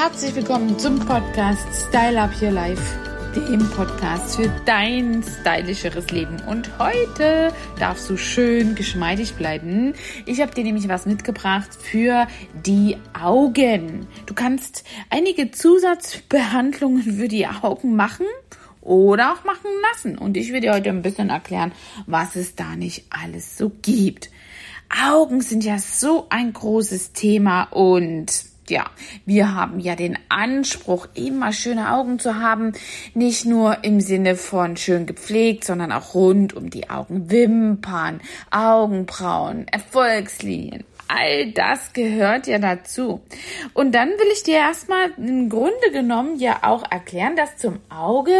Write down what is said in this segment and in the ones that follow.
Herzlich willkommen zum Podcast Style Up Your Life, dem Podcast für dein stylischeres Leben. Und heute darfst du schön geschmeidig bleiben. Ich habe dir nämlich was mitgebracht für die Augen. Du kannst einige Zusatzbehandlungen für die Augen machen oder auch machen lassen. Und ich will dir heute ein bisschen erklären, was es da nicht alles so gibt. Augen sind ja so ein großes Thema und ja, wir haben ja den Anspruch, immer schöne Augen zu haben. Nicht nur im Sinne von schön gepflegt, sondern auch rund um die Augenwimpern, Augenbrauen, Erfolgslinien. All das gehört ja dazu. Und dann will ich dir erstmal im Grunde genommen ja auch erklären, dass zum Auge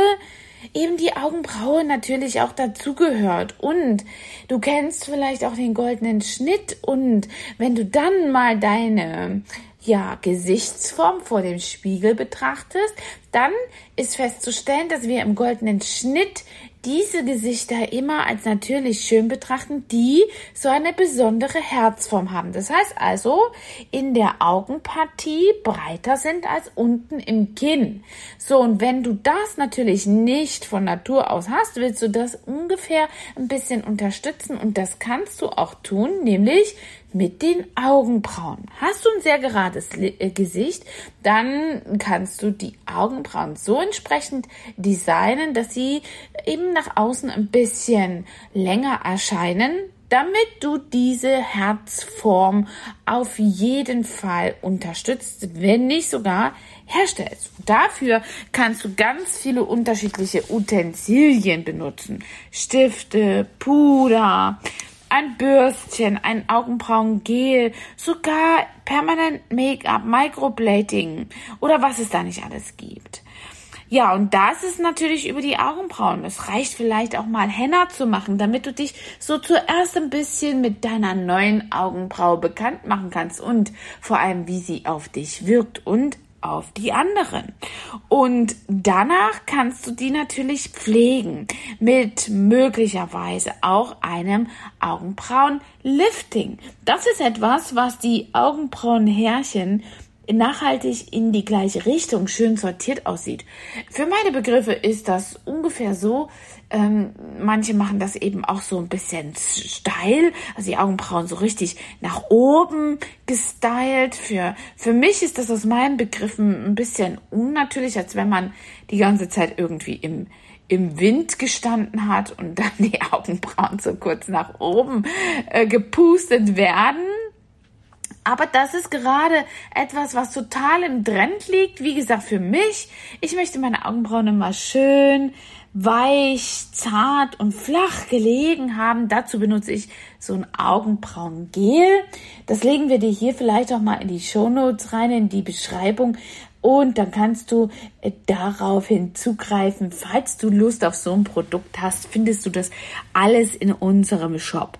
eben die Augenbraue natürlich auch dazugehört. Und du kennst vielleicht auch den goldenen Schnitt. Und wenn du dann mal deine ja, Gesichtsform vor dem Spiegel betrachtest, dann ist festzustellen, dass wir im goldenen Schnitt diese Gesichter immer als natürlich schön betrachten, die so eine besondere Herzform haben. Das heißt also, in der Augenpartie breiter sind als unten im Kinn. So, und wenn du das natürlich nicht von Natur aus hast, willst du das ungefähr ein bisschen unterstützen und das kannst du auch tun, nämlich mit den Augenbrauen. Hast du ein sehr gerades äh, Gesicht, dann kannst du die Augenbrauen so entsprechend designen, dass sie eben nach außen ein bisschen länger erscheinen, damit du diese Herzform auf jeden Fall unterstützt, wenn nicht sogar herstellst. Dafür kannst du ganz viele unterschiedliche Utensilien benutzen. Stifte, Puder, ein Bürstchen, ein Augenbrauengel, sogar permanent Make-up, Microblading oder was es da nicht alles gibt. Ja, und das ist natürlich über die Augenbrauen. Es reicht vielleicht auch mal Henna zu machen, damit du dich so zuerst ein bisschen mit deiner neuen Augenbraue bekannt machen kannst und vor allem, wie sie auf dich wirkt und auf die anderen. Und danach kannst du die natürlich pflegen mit möglicherweise auch einem Augenbrauenlifting. Das ist etwas, was die Augenbrauenhärchen nachhaltig in die gleiche Richtung schön sortiert aussieht. Für meine Begriffe ist das ungefähr so. Ähm, manche machen das eben auch so ein bisschen steil, also die Augenbrauen so richtig nach oben gestylt. Für, für mich ist das aus meinen Begriffen ein bisschen unnatürlich, als wenn man die ganze Zeit irgendwie im, im Wind gestanden hat und dann die Augenbrauen so kurz nach oben äh, gepustet werden. Aber das ist gerade etwas, was total im Trend liegt. Wie gesagt, für mich, ich möchte meine Augenbrauen immer schön weich, zart und flach gelegen haben. Dazu benutze ich so ein Augenbrauengel. Das legen wir dir hier vielleicht auch mal in die Show Notes rein, in die Beschreibung. Und dann kannst du äh, daraufhin zugreifen. Falls du Lust auf so ein Produkt hast, findest du das alles in unserem Shop.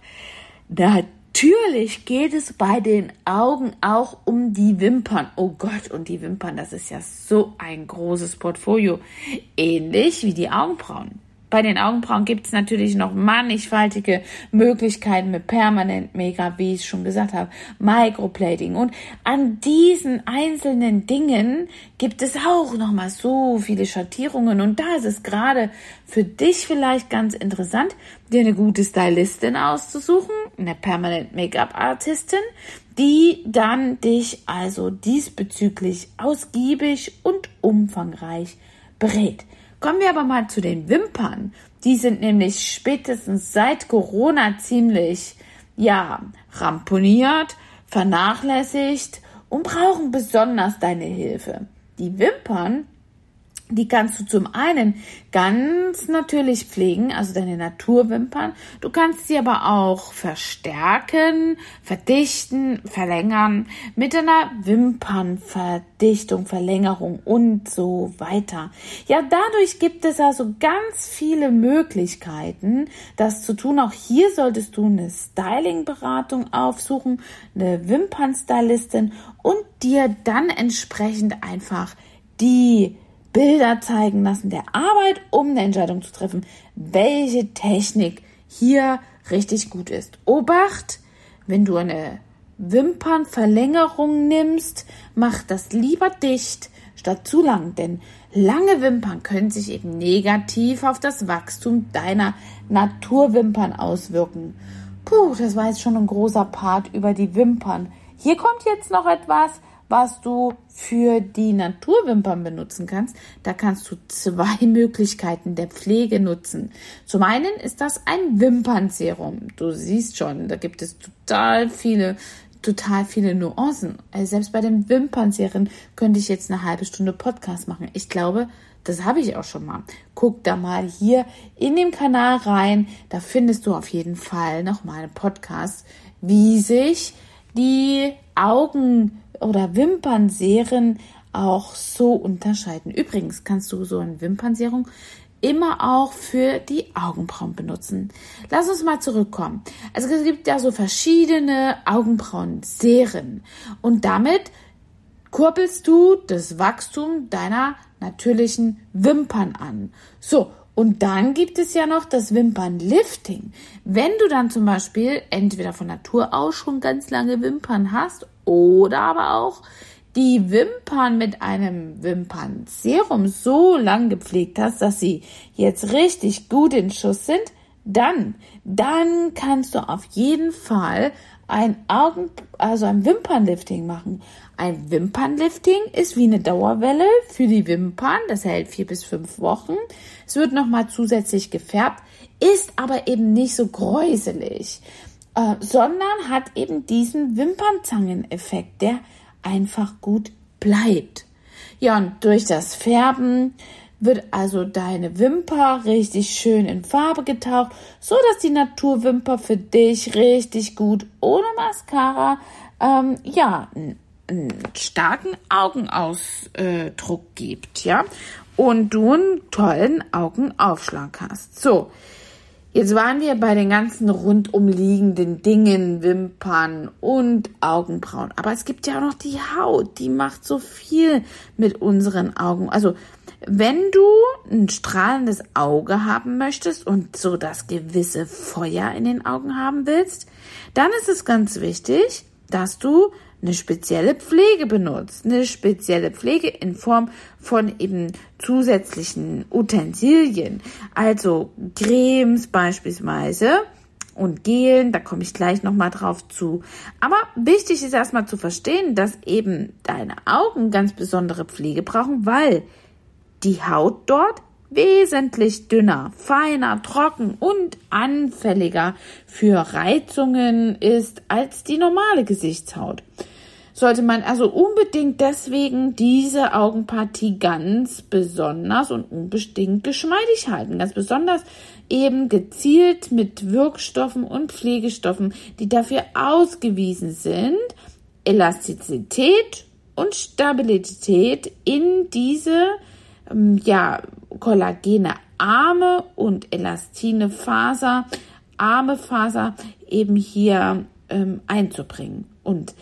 Da Natürlich geht es bei den Augen auch um die Wimpern. Oh Gott, und die Wimpern, das ist ja so ein großes Portfolio. Ähnlich wie die Augenbrauen. Bei den Augenbrauen gibt es natürlich noch mannigfaltige Möglichkeiten mit permanent Make-up, wie ich schon gesagt habe, Microplating. Und an diesen einzelnen Dingen gibt es auch noch mal so viele Schattierungen. Und da ist es gerade für dich vielleicht ganz interessant, dir eine gute Stylistin auszusuchen, eine permanent Make-up-Artistin, die dann dich also diesbezüglich ausgiebig und umfangreich berät. Kommen wir aber mal zu den Wimpern. Die sind nämlich spätestens seit Corona ziemlich, ja, ramponiert, vernachlässigt und brauchen besonders deine Hilfe. Die Wimpern die kannst du zum einen ganz natürlich pflegen, also deine Naturwimpern. Du kannst sie aber auch verstärken, verdichten, verlängern mit einer Wimpernverdichtung, Verlängerung und so weiter. Ja, dadurch gibt es also ganz viele Möglichkeiten, das zu tun. Auch hier solltest du eine Styling-Beratung aufsuchen, eine Wimpernstylistin und dir dann entsprechend einfach die Bilder zeigen lassen der Arbeit, um eine Entscheidung zu treffen, welche Technik hier richtig gut ist. Obacht, wenn du eine Wimpernverlängerung nimmst, mach das lieber dicht statt zu lang, denn lange Wimpern können sich eben negativ auf das Wachstum deiner Naturwimpern auswirken. Puh, das war jetzt schon ein großer Part über die Wimpern. Hier kommt jetzt noch etwas, was du für die Naturwimpern benutzen kannst. Da kannst du zwei Möglichkeiten der Pflege nutzen. Zum einen ist das ein Wimpernserum. Du siehst schon, da gibt es total viele total viele Nuancen. Also selbst bei den Wimpernserien könnte ich jetzt eine halbe Stunde Podcast machen. Ich glaube, das habe ich auch schon mal. Guck da mal hier in dem Kanal rein. Da findest du auf jeden Fall nochmal einen Podcast, wie sich die Augen- oder Wimpernserien auch so unterscheiden. Übrigens kannst du so eine Wimpernserum immer auch für die Augenbrauen benutzen. Lass uns mal zurückkommen. Also es gibt ja so verschiedene Augenbrauen-Serien und damit kurbelst du das Wachstum deiner natürlichen Wimpern an. So, und dann gibt es ja noch das Wimpernlifting. Wenn du dann zum Beispiel entweder von Natur aus schon ganz lange Wimpern hast oder aber auch die Wimpern mit einem Wimpernserum so lang gepflegt hast, dass sie jetzt richtig gut in Schuss sind, dann, dann kannst du auf jeden Fall ein Augen, also ein Wimpernlifting machen. Ein Wimpernlifting ist wie eine Dauerwelle für die Wimpern. Das hält vier bis fünf Wochen. Es wird nochmal zusätzlich gefärbt, ist aber eben nicht so gräuselig, äh, sondern hat eben diesen Wimpernzangeneffekt, der einfach gut bleibt. Ja, und durch das Färben wird also deine Wimper richtig schön in Farbe getaucht, so dass die Naturwimper für dich richtig gut ohne Mascara ähm, ja starken Augenausdruck gibt, ja, und du einen tollen Augenaufschlag hast. So, Jetzt waren wir bei den ganzen rundumliegenden Dingen, Wimpern und Augenbrauen. Aber es gibt ja auch noch die Haut, die macht so viel mit unseren Augen. Also wenn du ein strahlendes Auge haben möchtest und so das gewisse Feuer in den Augen haben willst, dann ist es ganz wichtig, dass du eine spezielle Pflege benutzt, eine spezielle Pflege in Form von eben zusätzlichen Utensilien, also Cremes beispielsweise und Gelen, da komme ich gleich nochmal drauf zu. Aber wichtig ist erstmal zu verstehen, dass eben deine Augen ganz besondere Pflege brauchen, weil die Haut dort wesentlich dünner, feiner, trocken und anfälliger für Reizungen ist als die normale Gesichtshaut. Sollte man also unbedingt deswegen diese Augenpartie ganz besonders und unbedingt geschmeidig halten. Ganz besonders eben gezielt mit Wirkstoffen und Pflegestoffen, die dafür ausgewiesen sind, Elastizität und Stabilität in diese ähm, ja, kollagene arme und elastine Faser, arme Faser eben hier ähm, einzubringen. Und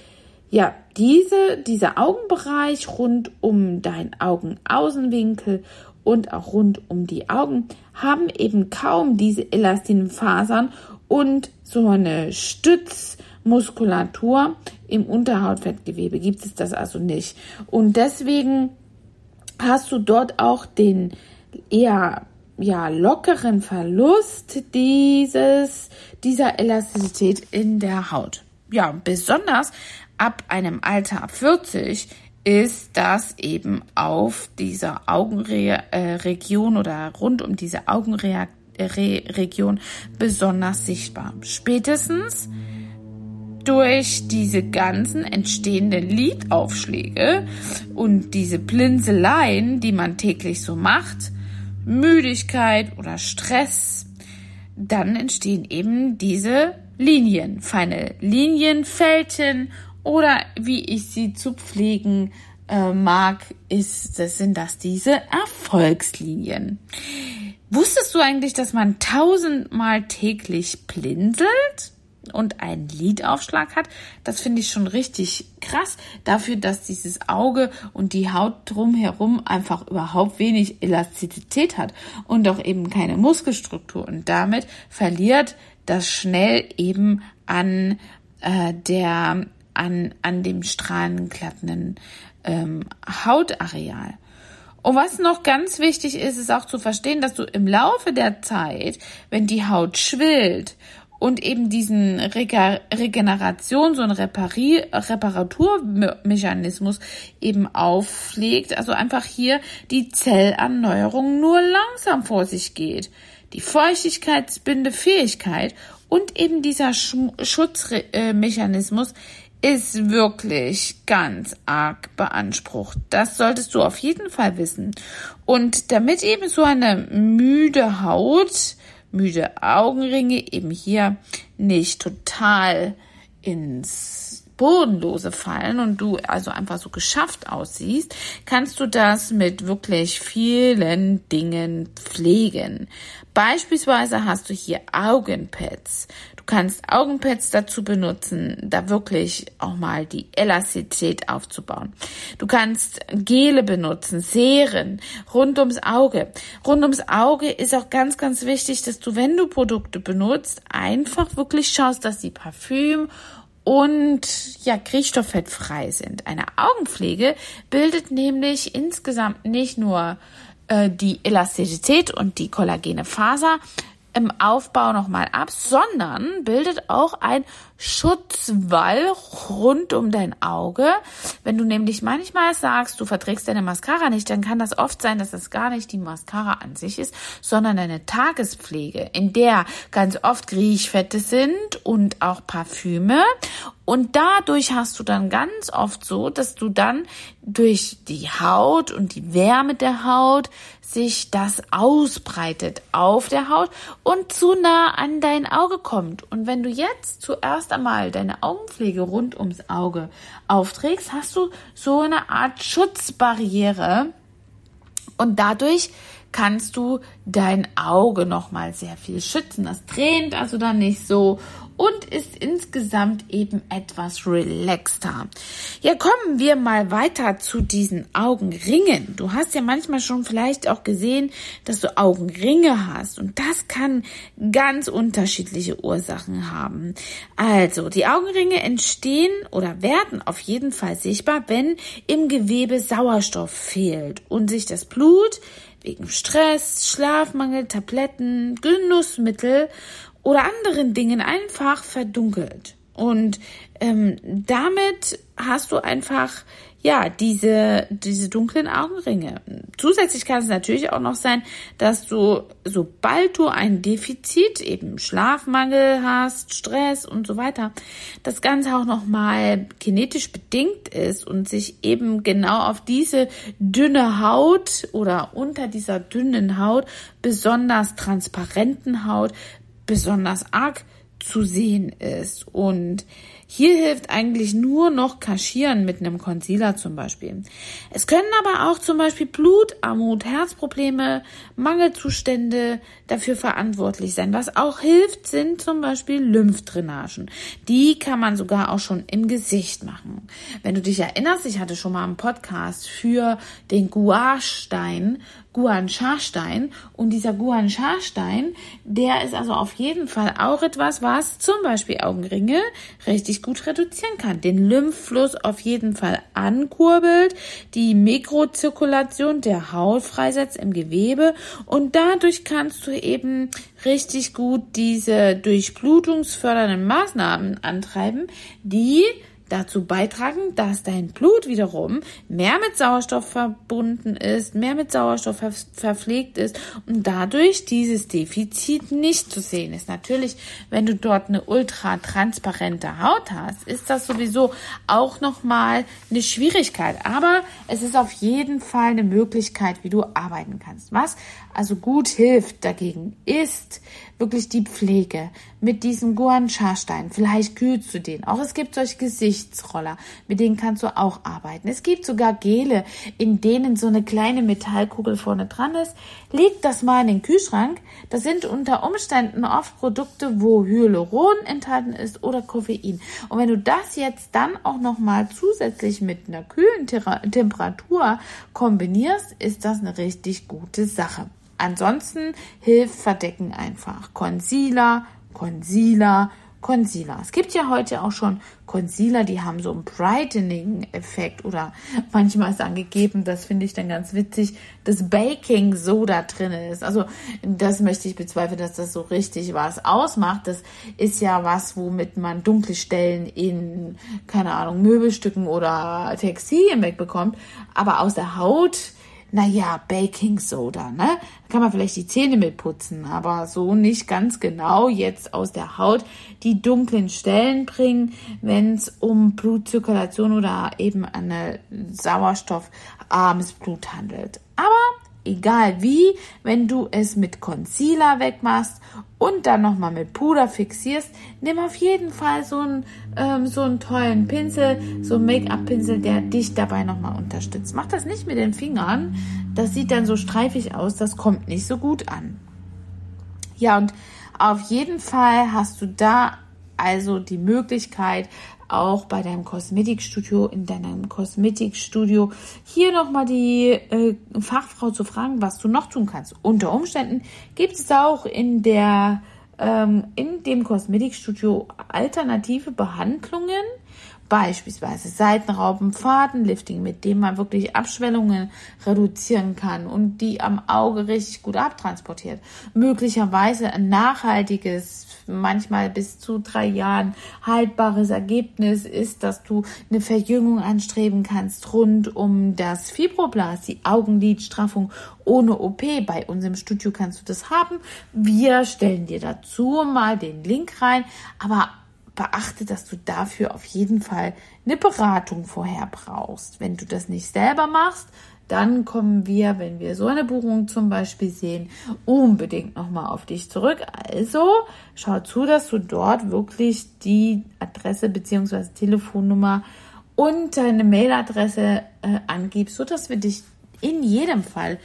ja, diese, dieser Augenbereich rund um dein Augenaußenwinkel und auch rund um die Augen haben eben kaum diese elastinen Fasern und so eine Stützmuskulatur im Unterhautfettgewebe gibt es das also nicht. Und deswegen hast du dort auch den eher ja, lockeren Verlust dieses, dieser Elastizität in der Haut. Ja, besonders ab einem Alter ab 40 ist das eben auf dieser Augenregion oder rund um diese Augenregion besonders sichtbar. Spätestens durch diese ganzen entstehenden Lidaufschläge und diese Blinzeleien, die man täglich so macht, Müdigkeit oder Stress, dann entstehen eben diese Linien, feine Linien, Fälten oder wie ich sie zu pflegen äh, mag, ist, das sind das diese Erfolgslinien. Wusstest du eigentlich, dass man tausendmal täglich blinzelt? Und einen Lidaufschlag hat. Das finde ich schon richtig krass dafür, dass dieses Auge und die Haut drumherum einfach überhaupt wenig Elastizität hat und auch eben keine Muskelstruktur und damit verliert das schnell eben an äh, der an, an dem strahlenglattenden ähm, Hautareal. Und was noch ganz wichtig ist, ist auch zu verstehen, dass du im Laufe der Zeit, wenn die Haut schwillt und eben diesen Regeneration, so ein Reparier Reparaturmechanismus eben auflegt, also einfach hier die Zellerneuerung nur langsam vor sich geht. Die Feuchtigkeitsbindefähigkeit und eben dieser Schutzmechanismus ist wirklich ganz arg beansprucht. Das solltest du auf jeden Fall wissen. Und damit eben so eine müde Haut müde Augenringe eben hier nicht total ins Bodenlose fallen und du also einfach so geschafft aussiehst, kannst du das mit wirklich vielen Dingen pflegen. Beispielsweise hast du hier Augenpads kannst Augenpads dazu benutzen, da wirklich auch mal die Elastizität aufzubauen. Du kannst Gele benutzen, Serien rund ums Auge. Rund ums Auge ist auch ganz, ganz wichtig, dass du, wenn du Produkte benutzt, einfach wirklich schaust, dass die Parfüm und ja, kriechstofffettfrei sind. Eine Augenpflege bildet nämlich insgesamt nicht nur äh, die Elastizität und die kollagene Faser, im Aufbau nochmal ab, sondern bildet auch ein Schutzwall rund um dein Auge. Wenn du nämlich manchmal sagst, du verträgst deine Mascara nicht, dann kann das oft sein, dass das gar nicht die Mascara an sich ist, sondern eine Tagespflege, in der ganz oft Riechfette sind und auch Parfüme. Und dadurch hast du dann ganz oft so, dass du dann durch die Haut und die Wärme der Haut sich das ausbreitet auf der Haut und zu nah an dein Auge kommt. Und wenn du jetzt zuerst einmal deine Augenpflege rund ums Auge aufträgst, hast du so eine Art Schutzbarriere und dadurch kannst du dein Auge noch mal sehr viel schützen. Das tränt also dann nicht so und ist insgesamt eben etwas relaxter. Ja, kommen wir mal weiter zu diesen Augenringen. Du hast ja manchmal schon vielleicht auch gesehen, dass du Augenringe hast und das kann ganz unterschiedliche Ursachen haben. Also, die Augenringe entstehen oder werden auf jeden Fall sichtbar, wenn im Gewebe Sauerstoff fehlt und sich das Blut wegen Stress, Schlafmangel, Tabletten, Genussmittel oder anderen Dingen einfach verdunkelt. Und ähm, damit hast du einfach ja diese diese dunklen Augenringe. Zusätzlich kann es natürlich auch noch sein, dass du sobald du ein Defizit eben Schlafmangel hast, Stress und so weiter, das Ganze auch noch mal genetisch bedingt ist und sich eben genau auf diese dünne Haut oder unter dieser dünnen Haut besonders transparenten Haut besonders arg zu sehen ist. Und hier hilft eigentlich nur noch Kaschieren mit einem Concealer zum Beispiel. Es können aber auch zum Beispiel Blutarmut, Herzprobleme, Mangelzustände dafür verantwortlich sein. Was auch hilft, sind zum Beispiel Lymphdrainagen. Die kann man sogar auch schon im Gesicht machen. Wenn du dich erinnerst, ich hatte schon mal einen Podcast für den Gouache-Stein Guansha-Stein. Und dieser Guansha-Stein, der ist also auf jeden Fall auch etwas, was zum Beispiel Augenringe richtig gut reduzieren kann. Den Lymphfluss auf jeden Fall ankurbelt, die Mikrozirkulation der Haut freisetzt im Gewebe und dadurch kannst du eben richtig gut diese durchblutungsfördernden Maßnahmen antreiben, die dazu beitragen, dass dein Blut wiederum mehr mit Sauerstoff verbunden ist, mehr mit Sauerstoff ver verpflegt ist und dadurch dieses Defizit nicht zu sehen ist. Natürlich, wenn du dort eine ultra transparente Haut hast, ist das sowieso auch nochmal eine Schwierigkeit. Aber es ist auf jeden Fall eine Möglichkeit, wie du arbeiten kannst. Was also gut hilft dagegen ist, wirklich die Pflege mit diesem Guansha-Stein. Vielleicht kühlst du den. Auch es gibt solche Gesichtsroller, mit denen kannst du auch arbeiten. Es gibt sogar Gele, in denen so eine kleine Metallkugel vorne dran ist. Leg das mal in den Kühlschrank. Das sind unter Umständen oft Produkte, wo Hyaluron enthalten ist oder Koffein. Und wenn du das jetzt dann auch noch mal zusätzlich mit einer kühlen Temperatur kombinierst, ist das eine richtig gute Sache. Ansonsten hilft Verdecken einfach. Concealer, Concealer, Concealer. Es gibt ja heute auch schon Concealer, die haben so einen Brightening-Effekt oder manchmal ist angegeben, das finde ich dann ganz witzig, dass Baking Soda drin ist. Also das möchte ich bezweifeln, dass das so richtig was ausmacht. Das ist ja was, womit man dunkle Stellen in, keine Ahnung, Möbelstücken oder Textilien wegbekommt. Aber aus der Haut naja, Baking Soda, ne? Da kann man vielleicht die Zähne mit putzen, aber so nicht ganz genau jetzt aus der Haut die dunklen Stellen bringen, wenn es um Blutzirkulation oder eben eine sauerstoffarmes Blut handelt. Aber egal wie, wenn du es mit Concealer wegmachst und dann nochmal mit Puder fixierst, nimm auf jeden Fall so einen, ähm, so einen tollen Pinsel, so einen Make-up-Pinsel, der dich dabei nochmal unterstützt. Mach das nicht mit den Fingern, das sieht dann so streifig aus, das kommt nicht so gut an. Ja, und auf jeden Fall hast du da also die Möglichkeit, auch bei deinem Kosmetikstudio, in deinem Kosmetikstudio, hier nochmal die äh, Fachfrau zu fragen, was du noch tun kannst. Unter Umständen gibt es auch in der ähm, in dem Kosmetikstudio alternative Behandlungen, beispielsweise Seitenrauben, Fadenlifting, mit dem man wirklich Abschwellungen reduzieren kann und die am Auge richtig gut abtransportiert. Möglicherweise ein nachhaltiges manchmal bis zu drei Jahren haltbares Ergebnis ist, dass du eine Verjüngung anstreben kannst rund um das Fibroblast, die Augenlidstraffung ohne OP. Bei uns im Studio kannst du das haben. Wir stellen dir dazu mal den Link rein, aber beachte, dass du dafür auf jeden Fall eine Beratung vorher brauchst. Wenn du das nicht selber machst, dann kommen wir, wenn wir so eine Buchung zum Beispiel sehen, unbedingt nochmal auf dich zurück. Also schau zu, dass du dort wirklich die Adresse beziehungsweise Telefonnummer und deine Mailadresse äh, angibst, sodass wir dich in jedem Fall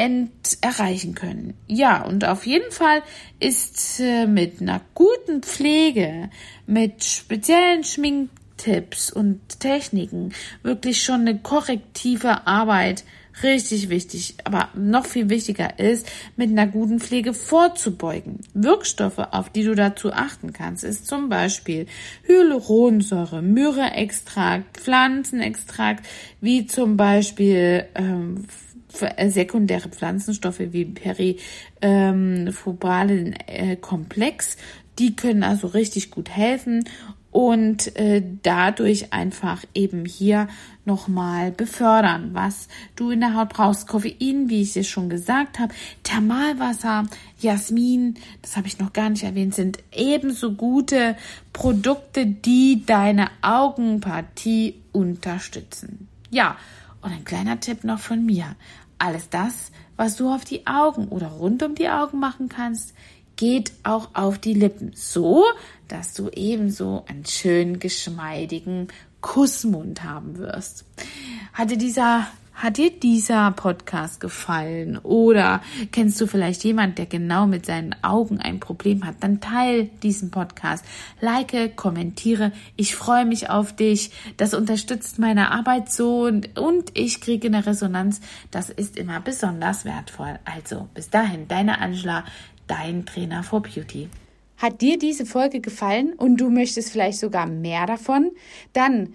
ent erreichen können. Ja, und auf jeden Fall ist äh, mit einer guten Pflege, mit speziellen Schmink Tipps und Techniken wirklich schon eine korrektive Arbeit richtig wichtig, aber noch viel wichtiger ist, mit einer guten Pflege vorzubeugen. Wirkstoffe, auf die du dazu achten kannst, ist zum Beispiel Hyaluronsäure, Myrrheextrakt, Pflanzenextrakt, wie zum Beispiel ähm, sekundäre Pflanzenstoffe wie Periphrobalen ähm, äh, Komplex. Die können also richtig gut helfen und äh, dadurch einfach eben hier nochmal befördern, was du in der Haut brauchst. Koffein, wie ich es schon gesagt habe, Thermalwasser, Jasmin, das habe ich noch gar nicht erwähnt, sind ebenso gute Produkte, die deine Augenpartie unterstützen. Ja, und ein kleiner Tipp noch von mir. Alles das, was du auf die Augen oder rund um die Augen machen kannst, geht auch auf die Lippen. So, dass du ebenso einen schönen, geschmeidigen Kussmund haben wirst. Hatte dieser hat dir dieser Podcast gefallen oder kennst du vielleicht jemand, der genau mit seinen Augen ein Problem hat? Dann teil diesen Podcast, like, kommentiere. Ich freue mich auf dich. Das unterstützt meine Arbeit so und, und ich kriege eine Resonanz. Das ist immer besonders wertvoll. Also bis dahin, deine Angela, dein Trainer for Beauty. Hat dir diese Folge gefallen und du möchtest vielleicht sogar mehr davon? Dann